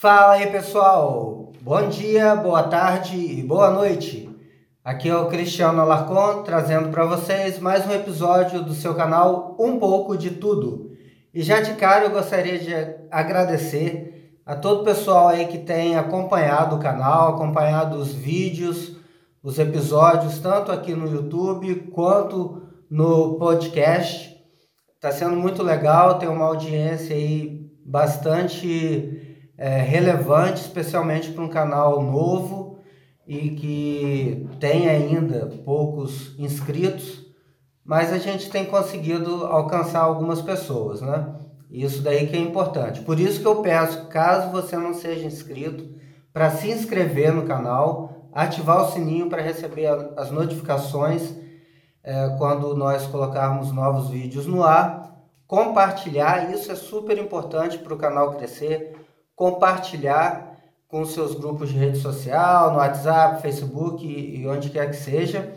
Fala aí pessoal, bom dia, boa tarde e boa noite. Aqui é o Cristiano Alarcon trazendo para vocês mais um episódio do seu canal Um pouco de Tudo. E já de cara eu gostaria de agradecer a todo o pessoal aí que tem acompanhado o canal, acompanhado os vídeos, os episódios, tanto aqui no YouTube quanto no podcast. Está sendo muito legal, tem uma audiência aí bastante é, relevante, especialmente para um canal novo e que tem ainda poucos inscritos, mas a gente tem conseguido alcançar algumas pessoas, né? Isso daí que é importante. Por isso que eu peço, caso você não seja inscrito, para se inscrever no canal, ativar o sininho para receber as notificações é, quando nós colocarmos novos vídeos no ar, compartilhar, isso é super importante para o canal crescer, compartilhar com seus grupos de rede social, no WhatsApp, Facebook e onde quer que seja.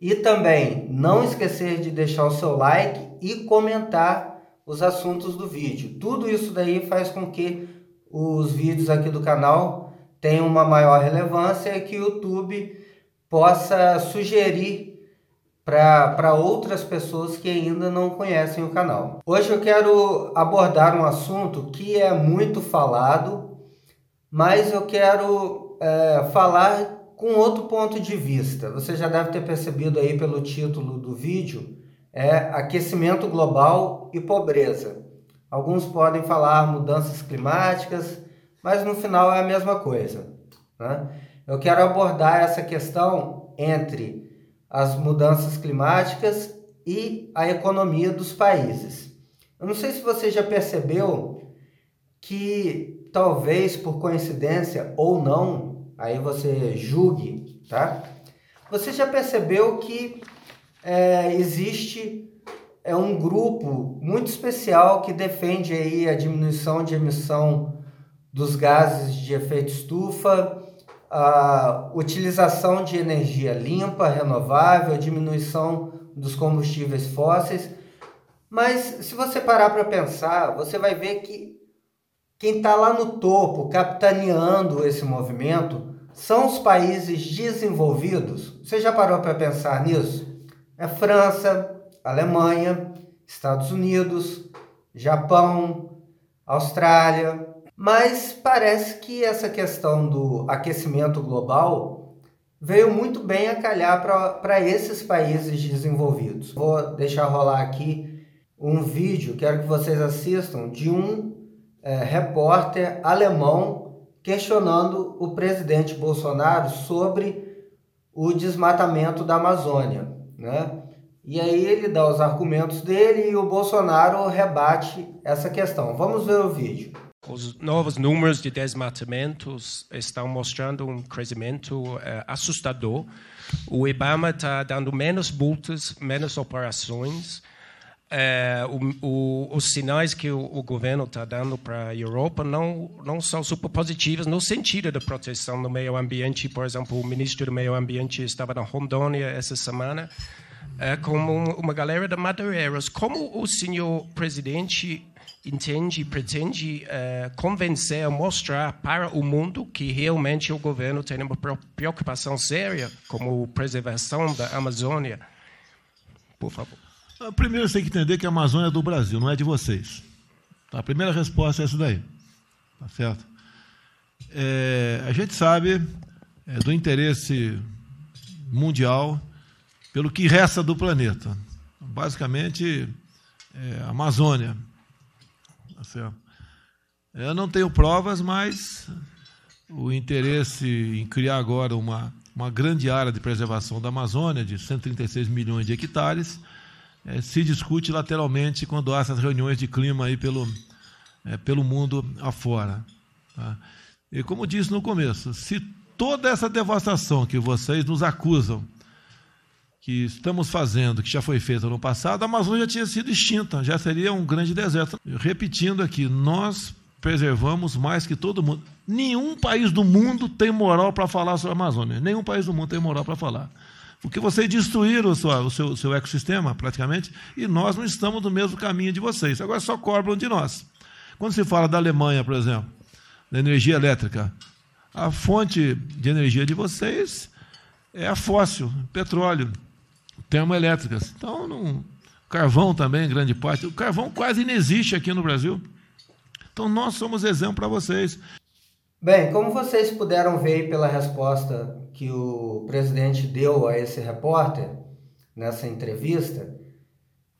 E também não esquecer de deixar o seu like e comentar os assuntos do vídeo. Tudo isso daí faz com que os vídeos aqui do canal tenham uma maior relevância e que o YouTube possa sugerir para outras pessoas que ainda não conhecem o canal. Hoje eu quero abordar um assunto que é muito falado, mas eu quero é, falar com outro ponto de vista. Você já deve ter percebido aí pelo título do vídeo, é aquecimento global e pobreza. Alguns podem falar mudanças climáticas, mas no final é a mesma coisa. Né? Eu quero abordar essa questão entre as mudanças climáticas e a economia dos países. Eu não sei se você já percebeu que talvez por coincidência ou não, aí você julgue, tá? Você já percebeu que é, existe é um grupo muito especial que defende aí a diminuição de emissão dos gases de efeito estufa, a utilização de energia limpa, renovável, diminuição dos combustíveis fósseis. Mas se você parar para pensar, você vai ver que quem está lá no topo, capitaneando esse movimento, são os países desenvolvidos. Você já parou para pensar nisso? É França, Alemanha, Estados Unidos, Japão, Austrália, mas parece que essa questão do aquecimento global veio muito bem a calhar para esses países desenvolvidos. Vou deixar rolar aqui um vídeo, quero que vocês assistam, de um é, repórter alemão questionando o presidente Bolsonaro sobre o desmatamento da Amazônia. Né? E aí ele dá os argumentos dele e o Bolsonaro rebate essa questão. Vamos ver o vídeo. Os novos números de desmatamentos estão mostrando um crescimento uh, assustador. O IBAMA está dando menos multas, menos operações. Uh, o, o, os sinais que o, o governo está dando para a Europa não, não são super positivos no sentido da proteção do meio ambiente. Por exemplo, o ministro do Meio Ambiente estava na Rondônia essa semana uh, com uma galera de madeireiros. Como o senhor presidente entende, pretende uh, convencer, mostrar para o mundo que realmente o governo tem uma preocupação séria como a preservação da Amazônia? Por favor. Ah, primeiro, você tem que entender que a Amazônia é do Brasil, não é de vocês. Tá, a primeira resposta é essa daí. Tá certo? É, a gente sabe é, do interesse mundial pelo que resta do planeta. Basicamente, é, a Amazônia. Certo? Eu não tenho provas, mas o interesse em criar agora uma, uma grande área de preservação da Amazônia, de 136 milhões de hectares, é, se discute lateralmente quando há essas reuniões de clima aí pelo, é, pelo mundo afora. Tá? E como disse no começo, se toda essa devastação que vocês nos acusam que estamos fazendo, que já foi feita no passado, a Amazônia já tinha sido extinta, já seria um grande deserto. Repetindo aqui, nós preservamos mais que todo mundo. Nenhum país do mundo tem moral para falar sobre a Amazônia. Nenhum país do mundo tem moral para falar. Porque vocês destruíram o seu, o, seu, o seu ecossistema, praticamente, e nós não estamos no mesmo caminho de vocês. Agora só cobram de nós. Quando se fala da Alemanha, por exemplo, da energia elétrica. A fonte de energia de vocês é a fóssil, petróleo, termoelétricas. Então, não, carvão também, grande parte. O carvão quase não existe aqui no Brasil. Então, nós somos exemplo para vocês. Bem, como vocês puderam ver pela resposta que o presidente deu a esse repórter nessa entrevista,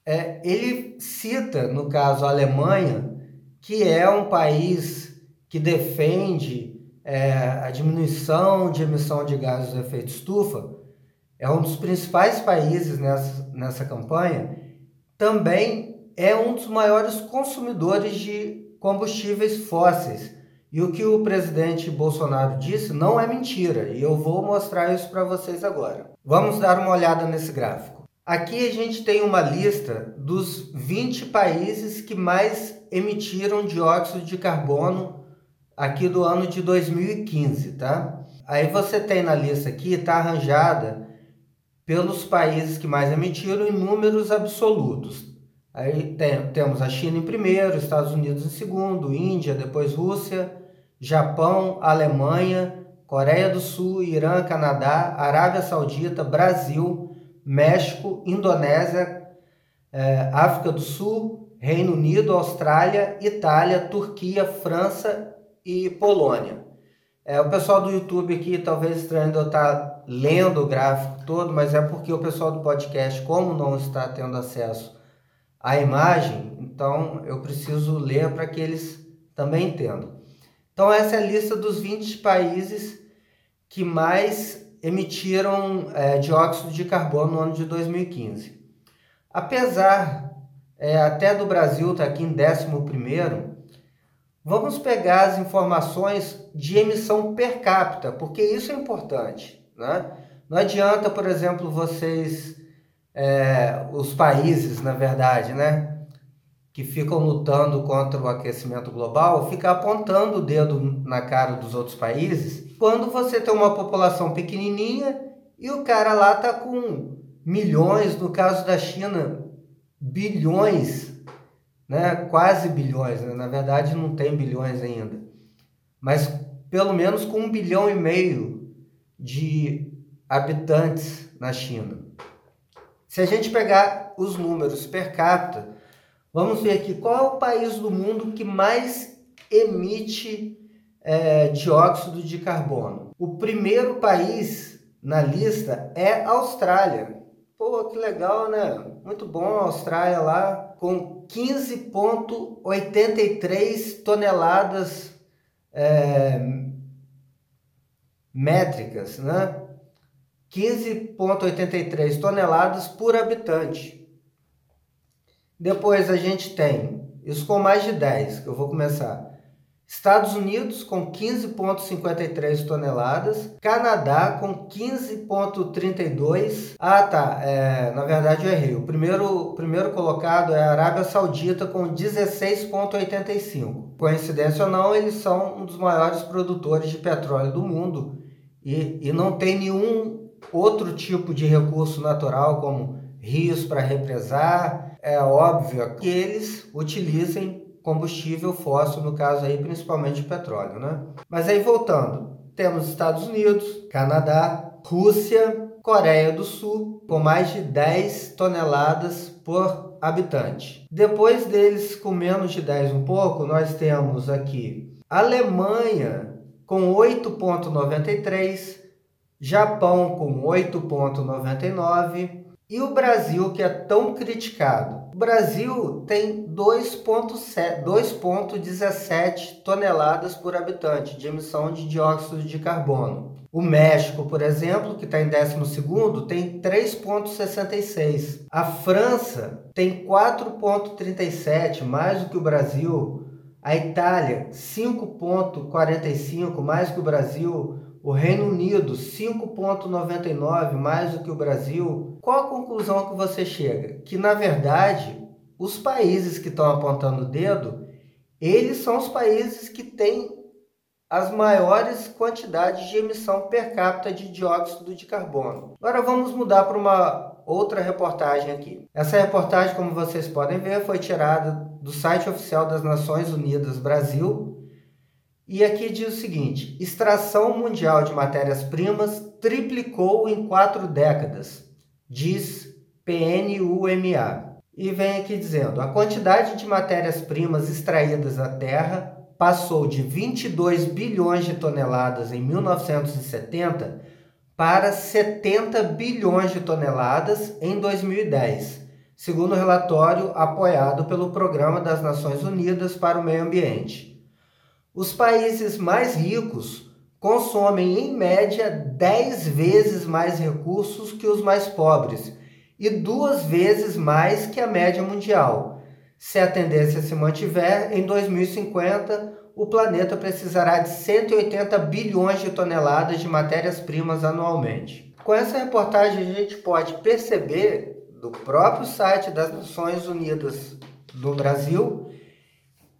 é, ele cita, no caso, a Alemanha, que é um país que defende é, a diminuição de emissão de gases de efeito estufa, é um dos principais países nessa, nessa campanha, também é um dos maiores consumidores de combustíveis fósseis. E o que o presidente Bolsonaro disse não é mentira, e eu vou mostrar isso para vocês agora. Vamos dar uma olhada nesse gráfico. Aqui a gente tem uma lista dos 20 países que mais emitiram dióxido de carbono aqui do ano de 2015, tá? Aí você tem na lista aqui, está arranjada pelos países que mais emitiram em números absolutos. Aí tem, temos a China em primeiro, Estados Unidos em segundo, Índia, depois Rússia, Japão, Alemanha, Coreia do Sul, Irã, Canadá, Arábia Saudita, Brasil, México, Indonésia, eh, África do Sul, Reino Unido, Austrália, Itália, Turquia, França e Polônia. É, o pessoal do YouTube aqui talvez estranho eu estar lendo o gráfico todo, mas é porque o pessoal do podcast, como não está tendo acesso à imagem, então eu preciso ler para que eles também entendam. Então essa é a lista dos 20 países que mais emitiram é, dióxido de carbono no ano de 2015. Apesar é, até do Brasil estar tá aqui em 11 Vamos pegar as informações de emissão per capita, porque isso é importante. Né? Não adianta, por exemplo, vocês, é, os países, na verdade, né, que ficam lutando contra o aquecimento global, ficar apontando o dedo na cara dos outros países, quando você tem uma população pequenininha e o cara lá tá com milhões, no caso da China, bilhões né? quase bilhões, né? na verdade não tem bilhões ainda, mas pelo menos com um bilhão e meio de habitantes na China. Se a gente pegar os números per capita, vamos ver aqui qual é o país do mundo que mais emite é, dióxido de carbono. O primeiro país na lista é a Austrália. Pô, que legal, né? Muito bom a Austrália lá, com 15,83 toneladas é, métricas, né? 15,83 toneladas por habitante. Depois a gente tem, isso com mais de 10, que eu vou começar. Estados Unidos com 15,53 toneladas, Canadá com 15,32. Ah, tá. É, na verdade eu errei. O primeiro, primeiro colocado é a Arábia Saudita com 16,85. Coincidência ou não, eles são um dos maiores produtores de petróleo do mundo e, e não tem nenhum outro tipo de recurso natural como rios para represar. É óbvio que eles utilizem combustível fóssil, no caso aí principalmente petróleo, né? Mas aí voltando, temos Estados Unidos, Canadá, Rússia, Coreia do Sul, com mais de 10 toneladas por habitante. Depois deles, com menos de 10 um pouco, nós temos aqui Alemanha com 8,93, Japão com 8,99, e o Brasil, que é tão criticado? O Brasil tem 2,17 toneladas por habitante de emissão de dióxido de carbono. O México, por exemplo, que está em 12, tem 3,66. A França tem 4,37, mais do que o Brasil. A Itália, 5,45, mais que o Brasil. O Reino Unido, 5,99 mais do que o Brasil. Qual a conclusão que você chega? Que na verdade, os países que estão apontando o dedo, eles são os países que têm as maiores quantidades de emissão per capita de dióxido de carbono. Agora vamos mudar para uma outra reportagem aqui. Essa reportagem, como vocês podem ver, foi tirada do site oficial das Nações Unidas Brasil E aqui diz o seguinte: extração mundial de matérias-primas triplicou em quatro décadas, diz PNUMA. E vem aqui dizendo: a quantidade de matérias-primas extraídas da Terra passou de 22 bilhões de toneladas em 1970 para 70 bilhões de toneladas em 2010, segundo o relatório apoiado pelo Programa das Nações Unidas para o Meio Ambiente. Os países mais ricos consomem, em média, 10 vezes mais recursos que os mais pobres e duas vezes mais que a média mundial. Se a tendência se mantiver, em 2050 o planeta precisará de 180 bilhões de toneladas de matérias-primas anualmente. Com essa reportagem, a gente pode perceber do próprio site das Nações Unidas do Brasil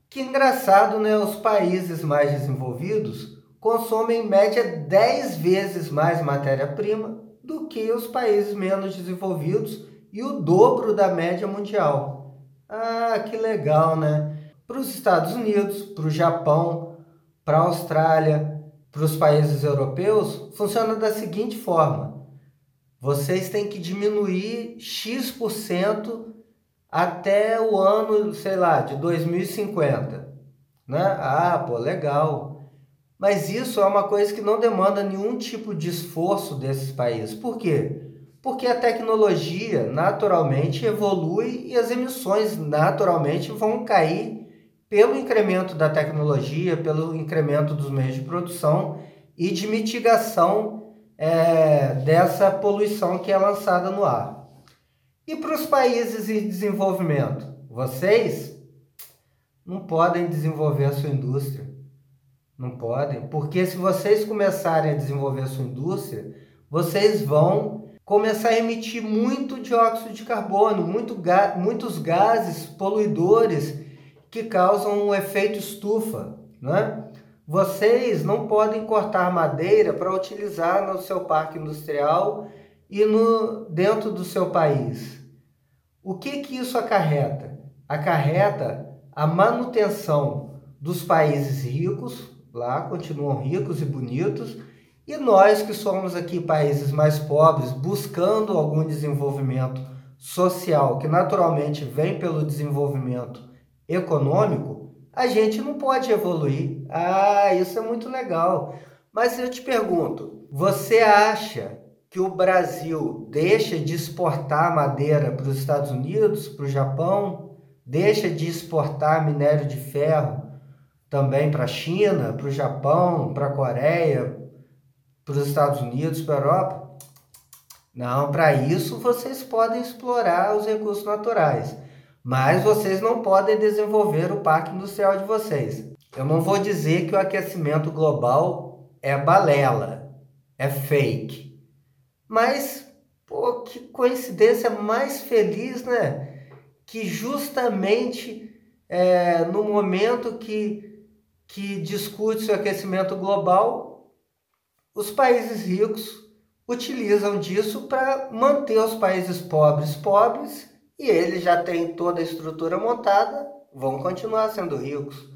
que engraçado, né? Os países mais desenvolvidos consomem em média 10 vezes mais matéria-prima do que os países menos desenvolvidos e o dobro da média mundial. Ah, que legal, né? Para os Estados Unidos, para o Japão, para a Austrália, para os países europeus, funciona da seguinte forma: vocês têm que diminuir X% até o ano, sei lá, de 2050. Né? Ah, pô, legal. Mas isso é uma coisa que não demanda nenhum tipo de esforço desses países. Por quê? Porque a tecnologia naturalmente evolui e as emissões naturalmente vão cair pelo incremento da tecnologia, pelo incremento dos meios de produção e de mitigação é, dessa poluição que é lançada no ar. E para os países em desenvolvimento? Vocês não podem desenvolver a sua indústria. Não podem, porque se vocês começarem a desenvolver a sua indústria, vocês vão começar a emitir muito dióxido de carbono, muito ga muitos gases poluidores que causam um efeito estufa, né? Vocês não podem cortar madeira para utilizar no seu parque industrial e no dentro do seu país. O que que isso acarreta? Acarreta a manutenção dos países ricos, lá continuam ricos e bonitos, e nós que somos aqui países mais pobres, buscando algum desenvolvimento social que naturalmente vem pelo desenvolvimento econômico, a gente não pode evoluir. Ah, isso é muito legal. Mas eu te pergunto, você acha que o Brasil deixa de exportar madeira para os Estados Unidos, para o Japão, deixa de exportar minério de ferro também para a China, para o Japão, para a Coreia, para os Estados Unidos, para a Europa? Não, para isso vocês podem explorar os recursos naturais, mas vocês não podem desenvolver o parque industrial de vocês. Eu não vou dizer que o aquecimento global é balela, é fake. Mas, pô, que coincidência mais feliz, né? Que justamente é, no momento que, que discute-se o aquecimento global, os países ricos utilizam disso para manter os países pobres pobres e eles já têm toda a estrutura montada, vão continuar sendo ricos.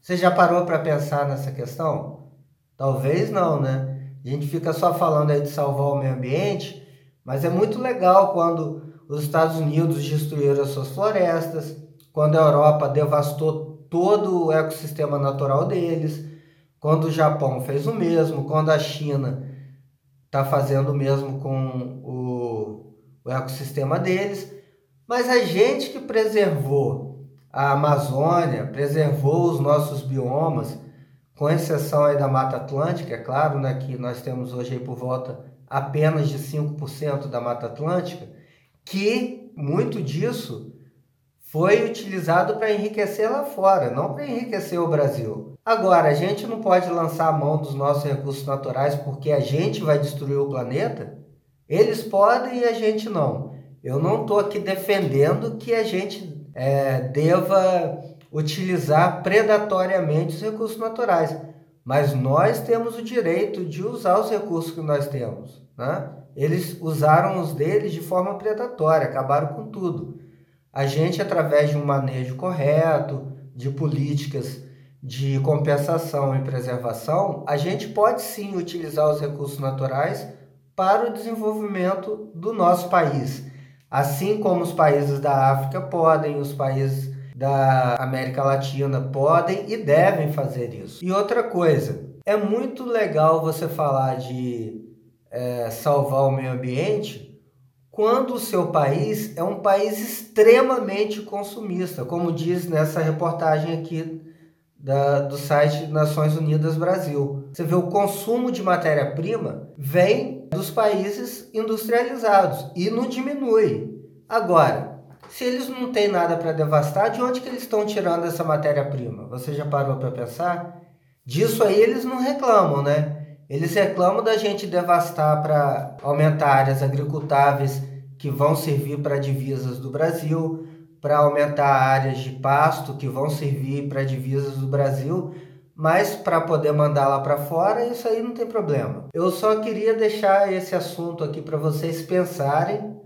Você já parou para pensar nessa questão? Talvez não, né? A gente fica só falando aí de salvar o meio ambiente, mas é muito legal quando os Estados Unidos destruíram as suas florestas, quando a Europa devastou todo o ecossistema natural deles, quando o Japão fez o mesmo, quando a China está fazendo o mesmo com o, o ecossistema deles. Mas a gente que preservou a Amazônia, preservou os nossos biomas, com exceção aí da Mata Atlântica, é claro, né, que nós temos hoje por volta apenas de 5% da Mata Atlântica, que muito disso foi utilizado para enriquecer lá fora, não para enriquecer o Brasil. Agora, a gente não pode lançar a mão dos nossos recursos naturais porque a gente vai destruir o planeta? Eles podem e a gente não. Eu não estou aqui defendendo que a gente é, deva utilizar predatoriamente os recursos naturais, mas nós temos o direito de usar os recursos que nós temos. Né? Eles usaram os deles de forma predatória, acabaram com tudo. A gente, através de um manejo correto, de políticas de compensação e preservação, a gente pode sim utilizar os recursos naturais para o desenvolvimento do nosso país. Assim como os países da África podem, os países da América Latina podem e devem fazer isso. E outra coisa, é muito legal você falar de é, salvar o meio ambiente quando o seu país é um país extremamente consumista, como diz nessa reportagem aqui da, do site Nações Unidas Brasil. Você vê o consumo de matéria-prima vem dos países industrializados e não diminui. Agora, se eles não têm nada para devastar, de onde que eles estão tirando essa matéria-prima? Você já parou para pensar? Disso aí eles não reclamam, né? Eles reclamam da gente devastar para aumentar áreas agricultáveis que vão servir para divisas do Brasil, para aumentar áreas de pasto que vão servir para divisas do Brasil, mas para poder mandar lá para fora, isso aí não tem problema. Eu só queria deixar esse assunto aqui para vocês pensarem,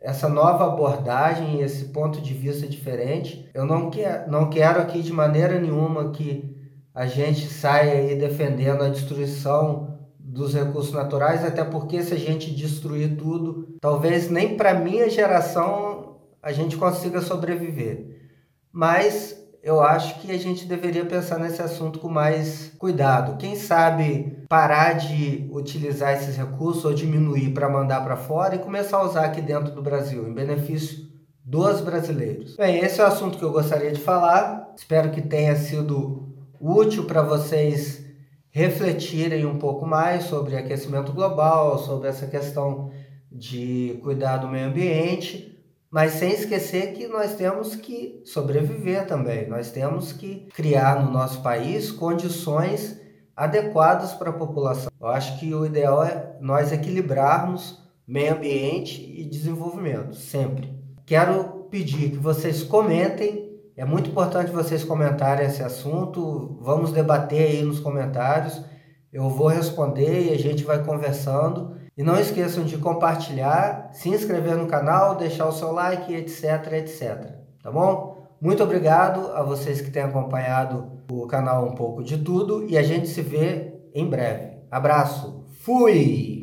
essa nova abordagem, esse ponto de vista diferente. Eu não, quer, não quero aqui de maneira nenhuma que a gente saia aí defendendo a destruição dos recursos naturais, até porque se a gente destruir tudo, talvez nem para minha geração a gente consiga sobreviver. Mas eu acho que a gente deveria pensar nesse assunto com mais cuidado. Quem sabe parar de utilizar esses recursos ou diminuir para mandar para fora e começar a usar aqui dentro do Brasil, em benefício dos brasileiros. Bem, esse é o assunto que eu gostaria de falar. Espero que tenha sido útil para vocês refletirem um pouco mais sobre aquecimento global, sobre essa questão de cuidar do meio ambiente mas sem esquecer que nós temos que sobreviver também, nós temos que criar no nosso país condições adequadas para a população. Eu acho que o ideal é nós equilibrarmos meio ambiente e desenvolvimento, sempre. Quero pedir que vocês comentem, é muito importante vocês comentarem esse assunto, vamos debater aí nos comentários, eu vou responder e a gente vai conversando. E não esqueçam de compartilhar, se inscrever no canal, deixar o seu like, etc, etc. Tá bom? Muito obrigado a vocês que têm acompanhado o canal Um Pouco de Tudo e a gente se vê em breve. Abraço, fui!